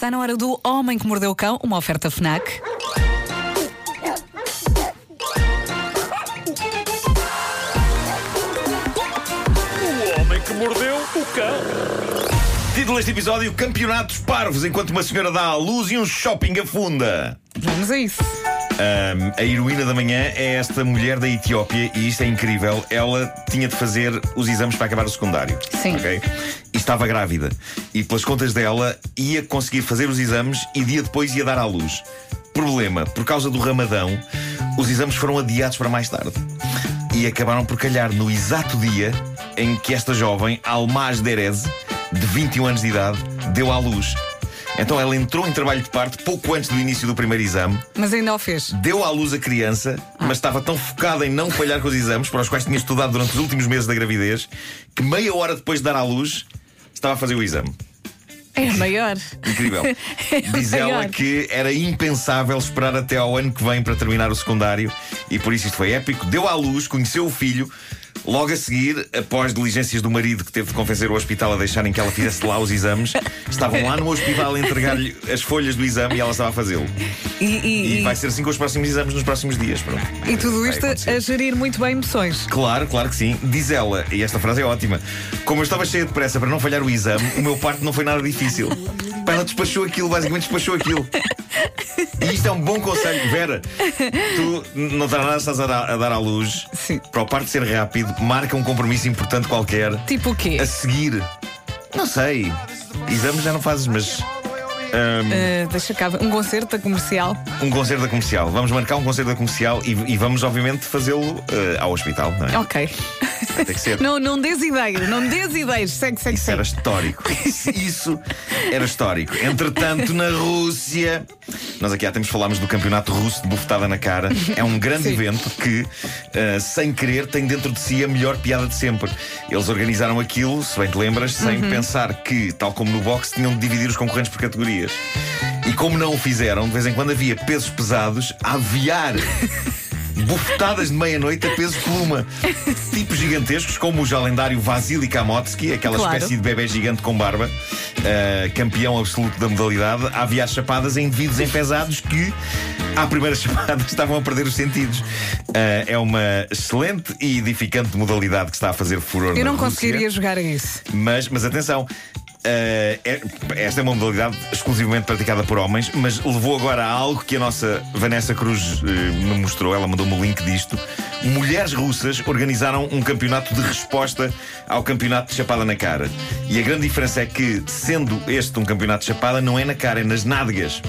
Está na hora do Homem que Mordeu o Cão, uma oferta FNAC. O homem que mordeu o cão. Título deste episódio: Campeonatos Parvos enquanto uma senhora dá à luz e um shopping afunda. Vamos a isso. Ahm, a heroína da manhã é esta mulher da Etiópia e isto é incrível. Ela tinha de fazer os exames para acabar o secundário. Sim. ok? E estava grávida. E pelas contas dela, ia conseguir fazer os exames e dia depois ia dar à luz. Problema: por causa do ramadão, os exames foram adiados para mais tarde. E acabaram por calhar no exato dia em que esta jovem, Almaz Derez, de 21 anos de idade, deu à luz. Então ela entrou em trabalho de parto pouco antes do início do primeiro exame, Mas ainda o fez. deu à luz a criança, mas estava tão focada em não falhar com os exames, para os quais tinha estudado durante os últimos meses da gravidez, que meia hora depois de dar à luz, estava a fazer o exame. É maior. Incrível. É Diz ela maior. que era impensável esperar até ao ano que vem para terminar o secundário e por isso isto foi épico. Deu à luz, conheceu o filho. Logo a seguir, após diligências do marido que teve de convencer o hospital a deixarem que ela fizesse lá os exames, estavam lá no hospital a entregar-lhe as folhas do exame e ela estava a fazê-lo. E, e- E vai ser assim com os próximos exames nos próximos dias. Pronto. e tudo isto a gerir muito bem emoções. Claro, claro que sim. Diz ela, e esta frase é ótima: Como eu estava cheia de pressa para não falhar o exame, o meu parto não foi nada difícil. Pá, ela despachou aquilo, basicamente despachou aquilo. E isto é um bom conselho. Vera, tu não nada estás a dar, a dar à luz. Sim. Para o parto ser rápido, marca um compromisso importante qualquer. Tipo o quê? A seguir. Não sei. Exames já não fazes, mas. ahm, Ah, deixa cá. Um concerto da comercial. um concerto da comercial. Vamos marcar um concerto da comercial e, e vamos, obviamente, fazê-lo eh, ao hospital, não é? Ok. Ter que ser. Não, não dês ideias, não dês ideias. Segue, segue, Isso era segue. histórico. Isso era histórico. Entretanto, na Rússia, nós aqui há tempos falámos do campeonato russo de bufetada na cara. É um grande Sim. evento que, ah, sem querer, tem dentro de si a melhor piada de sempre. Eles organizaram aquilo, se bem te lembras, sem pensar que, tal como no boxe, tinham de dividir os concorrentes por categorias. E como não o fizeram, de vez em quando havia pesos pesados a aviar. Bufetadas de meia-noite a peso pluma. Tipos gigantescos, como o já lendário Vasily Kamotsky, aquela Claro. espécie de bebê gigante com barba, uh, campeão absoluto da modalidade, a aviar chapadas em indivíduos empesados que, à primeira chapada, estavam a perder os sentidos. Uh, é uma excelente e edificante modalidade que está a fazer furor Eu não Rússia. conseguiria jogar a isso. Mas, mas atenção. Eh, é- esta é uma modalidade exclusivamente praticada por homens, mas levou agora a algo que a nossa Vanessa Cruz eh, me mostrou. Ela mandou-me o link disto. Mulheres russas organizaram um campeonato de resposta ao campeonato de chapada na cara. E a grande diferença é que, sendo este um campeonato de chapada, não é na cara, é nas nádegas.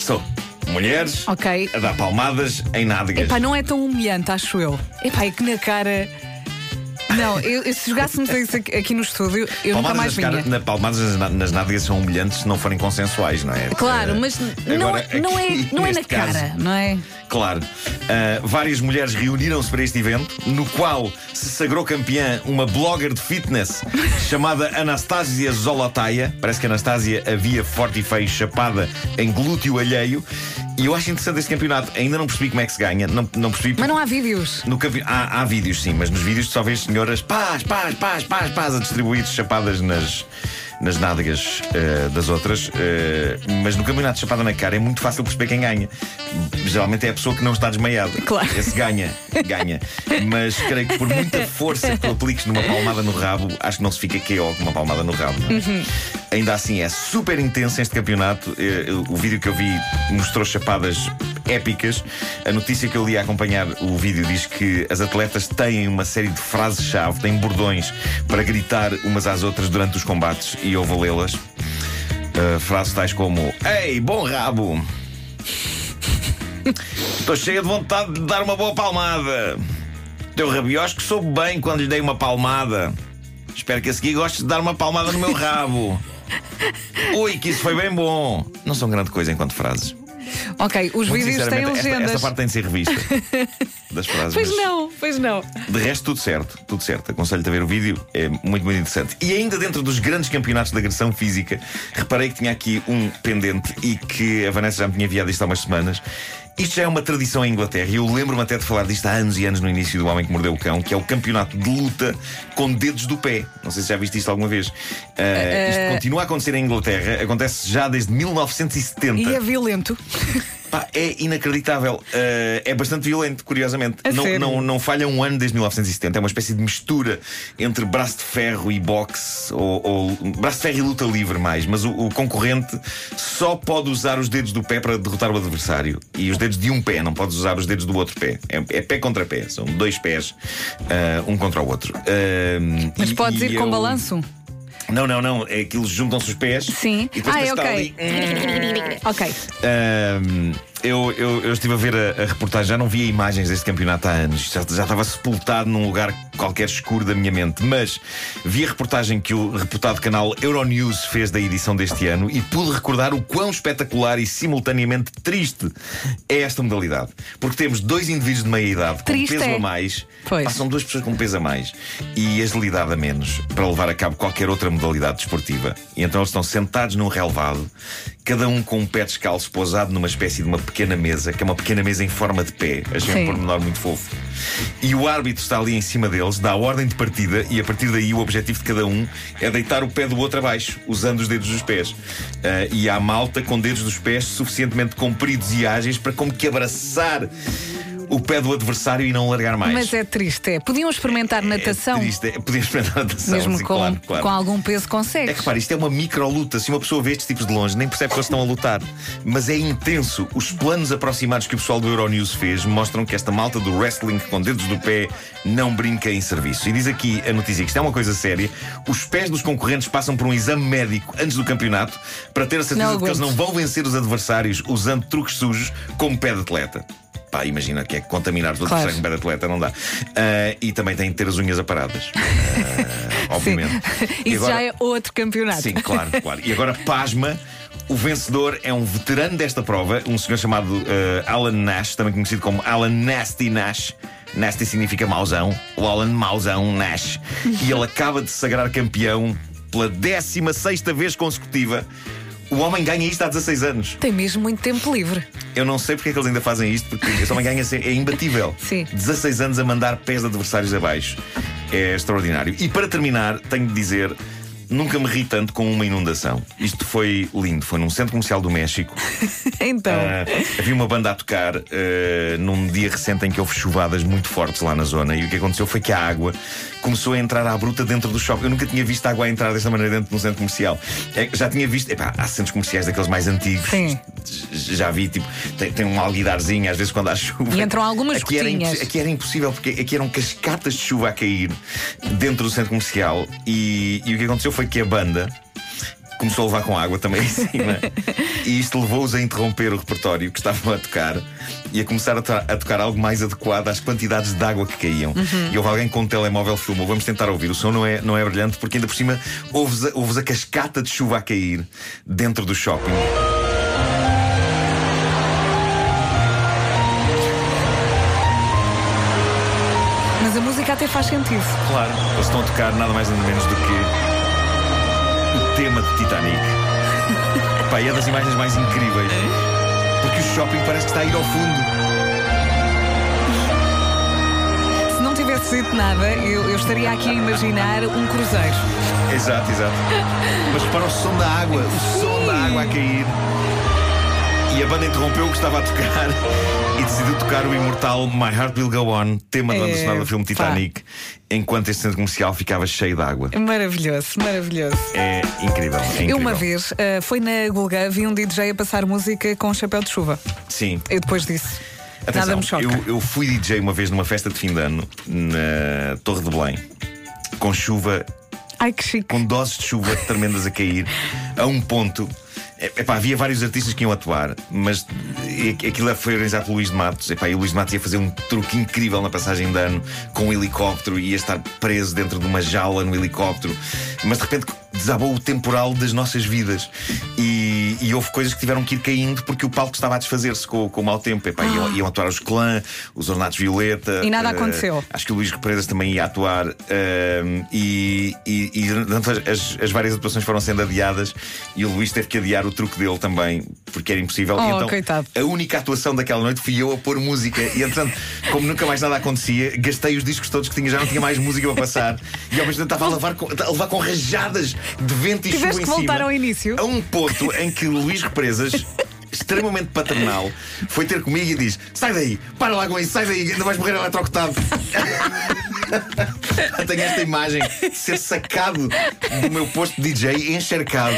São mulheres Ok. a dar palmadas em nádegas. Epá, não é tão humilhante, acho eu. Epá, é que na cara. Não, eu, eu- se jogássemos isso aqui, aqui no estúdio, eu nunca mais Palmadas, nas vinha. cara- na, palmadas nas, na- nas nádegas são humilhantes se não forem consensuais, não é? Claro, Eh, mas não, agora, não é, aqui, não é na caso, cara, não é? Claro. Ah, várias mulheres reuniram-se para este evento, no qual se sagrou campeã uma blogger de fitness chamada Anastasia Zolotaya. Parece que Anastasia havia forte e feio chapada em glúteo alheio. E eu acho interessante este campeonato. Ainda não percebi como é que se ganha. Não, não percebi. Mas não há vídeos. No campe... há, há vídeos, sim, mas nos vídeos só vês senhoras paz, paz, paz, paz, paz a distribuir chapadas nas, nas nádegas eh, das outras. eh, mas no campeonato de chapada na cara é muito fácil perceber quem ganha. Geralmente é a pessoa que não está desmaiada. Claro. Esse ganha, ganha. Mas creio que por muita força que tu apliques numa palmada no rabo, acho que não se fica KO com uma palmada no rabo. é? Ainda assim, é super intenso este campeonato. Eh, O vídeo que eu vi mostrou chapadas épicas. A notícia que eu li a acompanhar o vídeo diz que as atletas têm uma série de frases-chave, têm bordões para gritar umas às outras durante os combates e eu vou lê-las. Uh, frases tais como: Ei, bom rabo! Estou cheia de vontade de dar uma boa palmada. Teu rabiosco soube bem quando lhe dei uma palmada. Espero que a seguir gostes de dar uma palmada no meu rabo. Ui, que isso foi bem bom. Não são grande coisa enquanto frases. Ok, os Muito vídeos têm sinceramente, esta, legendas. esta parte tem de ser revista. das frases. Pois mas não, pois não. De resto, tudo certo, tudo certo. Aconselho-te a ver o vídeo, é muito, muito interessante. E ainda dentro dos grandes campeonatos de agressão física, reparei que tinha aqui um pendente e que a Vanessa já me tinha enviado isto há umas semanas. Isto já é uma tradição em Inglaterra e eu lembro-me até de falar disto há anos e anos no início do Homem que Mordeu o Cão, que é o campeonato de luta com dedos do pé. Não sei se já viste isto alguma vez. Uh, isto continua a acontecer em Inglaterra, acontece já desde 1970. E é violento. Pá, é inacreditável. Uh, é bastante violento, curiosamente. A Não, não, não falha um ano desde 1970. É uma espécie de mistura entre braço de ferro e boxe, ou, ou braço de ferro e luta livre mais. Mas o, o concorrente só pode usar os dedos do pé para derrotar o adversário. E os dedos de um pé, não podes usar os dedos do outro pé. É, é pé contra pé. São dois pés, uh, um contra o outro. Uh, Mas e- podes e ir com eu- balanço? Não, não, não. É aquilo juntam-se os pés. Sim. E depois Ah, é ok. ali. Ok. Ahm, eu, eu, eu estive a ver a, a reportagem, já não via imagens deste campeonato há anos, já, já estava sepultado num lugar qualquer escuro da minha mente. Mas vi a reportagem que o reputado canal Euronews fez da edição deste ano e pude recordar o quão espetacular e simultaneamente triste é esta modalidade. Porque temos dois indivíduos de meia idade com Triste peso é. a mais, Pois. passam duas pessoas com peso a mais e agilidade a menos para levar a cabo qualquer outra modalidade desportiva. E então eles estão sentados num relevado, cada um com um pé descalço pousado numa espécie de uma pequena mesa, que é uma pequena mesa em forma de pé. Achei Sim. um pormenor muito fofo. E o árbitro está ali em cima deles, dá a ordem de partida, e a partir daí o objetivo de cada um é deitar o pé do outro abaixo, usando os dedos dos pés. Ah, e há malta com dedos dos pés suficientemente compridos e ágeis para como que abraçar o pé do adversário e não largar mais. Mas é triste, é. Podiam experimentar natação. É triste, é, podia experimentar natação, Mesmo sim, com, claro, claro. com algum peso É que consegues. repara, isto é uma micro-luta. Se uma pessoa vê estes tipos de longe, nem percebe que eles estão a lutar. Mas é intenso. Os planos aproximados que o pessoal do Euronews fez mostram que esta malta do wrestling com dedos do pé não brinca em serviço. E diz aqui a notícia que isto é uma coisa séria. Os pés dos concorrentes passam por um exame médico antes do campeonato para ter a certeza Não de que eles não vão vencer os adversários usando truques sujos como pé de atleta. Pá, imagina que é contaminar o Claro. pé de atleta, não dá. Ah, e também tem que ter as unhas aparadas. Ah, obviamente. E Isso agora- já é outro campeonato. Sim, claro, claro. E agora, pasma, o vencedor é um veterano desta prova, um senhor chamado eh, Alan Nash, também conhecido como Alan Nasty Nash. Nasty significa mauzão, o Alan Mauzão Nash. E ele acaba de se sagrar campeão pela 16 vez consecutiva. O homem ganha isto há 16 anos. Tem mesmo muito tempo livre. Eu não sei porque é que eles ainda fazem isto, porque esse homem ganha é imbatível. Sim. 16 anos a mandar pés de adversários abaixo. É extraordinário. E para terminar, tenho de dizer. Nunca me ri tanto com uma inundação. Isto foi lindo. Foi num centro comercial do México. Então. Ah, havia uma banda a tocar ah, num dia recente em que houve chuvadas muito fortes lá na zona. E o que aconteceu foi que a água começou a entrar à bruta dentro do shopping. Eu nunca tinha visto a água a entrar desta maneira dentro de um centro comercial. É, já tinha visto. Epá, há centros comerciais daqueles mais antigos. Sim. Já vi, tipo, tem, tem um alguidarzinho às vezes quando há chuva. E entram algumas aqui era, gotinhas. impossi- aqui era impossível, porque aqui eram cascatas de chuva a cair dentro do centro comercial. E, e o que aconteceu foi que a banda começou a levar com água também em cima. e isto levou-os a interromper o repertório que estavam a tocar e a começar a, to- a tocar algo mais adequado às quantidades de água que caíam. Uhum. E houve alguém com um telemóvel filmou. Vamos tentar ouvir. O som não é, não é brilhante, porque ainda por cima ouves a, ouves a cascata de chuva a cair dentro do shopping. Mas a música até faz sentido. Claro, eles estão a tocar nada mais nada menos do que tema de Titanic. Pá, e é das imagens mais incríveis. Porque o shopping parece que está a ir ao fundo. Se não tivesse dito nada, eu, eu estaria aqui a imaginar um cruzeiro. Exato, exato. Mas repara o som da água, o som da água a cair. E a banda interrompeu o que estava a tocar e decidiu tocar o imortal My Heart Will Go On, tema da banda É, sonora do filme pá. Titanic, enquanto este centro comercial ficava cheio de água. Maravilhoso, maravilhoso. É incrível. É incrível. Eu uma vez ah, fui na Gulga, vi um DJ a passar música com um chapéu de chuva. Sim. Eu depois disse. Atenção, Nada me choca. eu, eu fui DJ uma vez numa festa de fim de ano na Torre de Belém, com chuva, Ai que chique. com doses de chuva tremendas a cair, a um ponto. É- Epá, havia vários artistas que iam atuar, mas aquilo foi organizado pelo Luís de Matos. Epá, e o Luís de Matos ia fazer um truque incrível na passagem de ano com um helicóptero e ia estar preso dentro de uma jaula no helicóptero. Mas de repente desabou o temporal das nossas vidas. E, e, e houve coisas que tiveram que ir caindo porque o palco estava a desfazer-se com, com o mau tempo. Epá, iam, iam atuar os clã, os Ornatos Violeta. E nada eh, aconteceu. Acho que o Luís Represas também ia atuar eh, e, e, e as, as várias atuações foram sendo adiadas e o Luís teve que adiar o truque dele também porque era impossível. Oh, e então coitado. a única atuação daquela noite fui eu a pôr música e entretanto, como nunca mais nada acontecia, gastei os discos todos que tinha, já não tinha mais música para passar e ao mesmo tempo estava a levar com, a levar com rajadas de vento e chuva Tiveste que voltar ao início? A um ponto em que o Luís Represas. Extremamente paternal, foi ter comigo e diz: Sai daí, para lá com isso, sai daí, ainda vais morrer eletrocutado. Tenho esta imagem de ser sacado do meu posto de DJ, encharcado,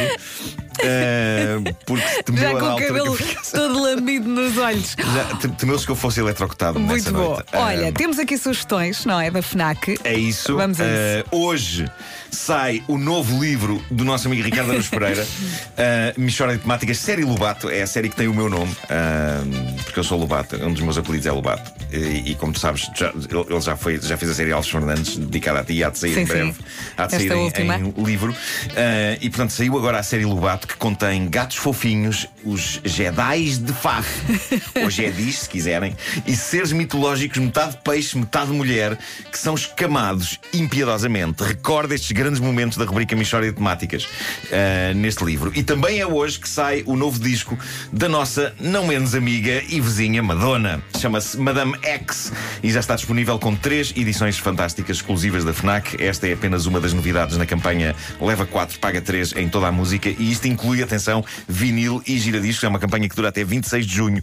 eh, porque temeu Já com o cabelo todo lambido nos olhos. já, temeu-se que eu fosse eletrocutado Muito nessa bom. noite. Olha, Eh, temos aqui sugestões, não é? Da FNAC. é isso. Vamos a isso. Eh, hoje sai o novo livro do nosso amigo Ricardo Araújo Pereira, uh, Michora de Temáticas, série Lobato. É a série que tem o meu nome, uh, porque eu sou Lobato, um dos meus apelidos é Lobato. E, e como tu sabes, já, ele já, foi, já fez a série Alves Fernandes, dedicada a ti, há de sair Sim, em sim. breve. Há de sair em, em livro. Uh, e portanto saiu agora a série Lobato, que contém gatos fofinhos, os Jedis de Faf, ou Jedis, se quiserem, e seres mitológicos, metade peixe, metade mulher, que são escamados impiedosamente. Recorda estes grandes momentos da rubrica Michória de Temáticas uh, neste livro. E também é hoje que sai o novo disco da nossa não menos amiga e vizinha Madonna. Chama-se Madame X e já está disponível com três edições fantásticas exclusivas da FNAC. Esta é apenas uma das novidades na campanha Leva 4, Paga 3 em toda a música e isto inclui, atenção, vinil e giradiscos. É uma campanha que dura até 26 de junho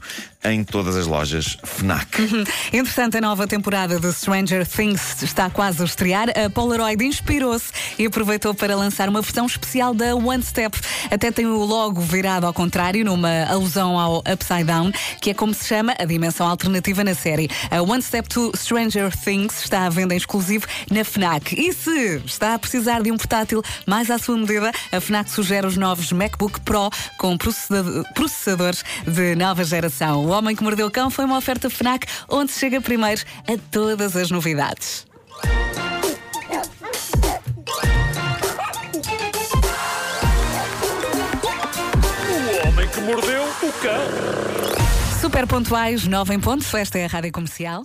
em todas as lojas FNAC. Entretanto, a nova temporada de Stranger Things está quase a estrear. A Polaroid inspirou-se e aproveitou para lançar uma versão especial da One Step. Até tem o logo virado ao contrário, numa alusão ao Upside Down, que é como se chama a dimensão alternativa na série. A One Step to Stranger Things está à venda em exclusivo na FNAC. E se está a precisar de um portátil mais à sua medida, a FNAC sugere os novos MacBook Pro com processador- processadores de nova geração. O Homem que Mordeu o Cão foi uma oferta FNAC onde se chega primeiro a todas as novidades. O homem que mordeu o cão. Super pontuais, 9 em pontos. Esta é a Rádio Comercial.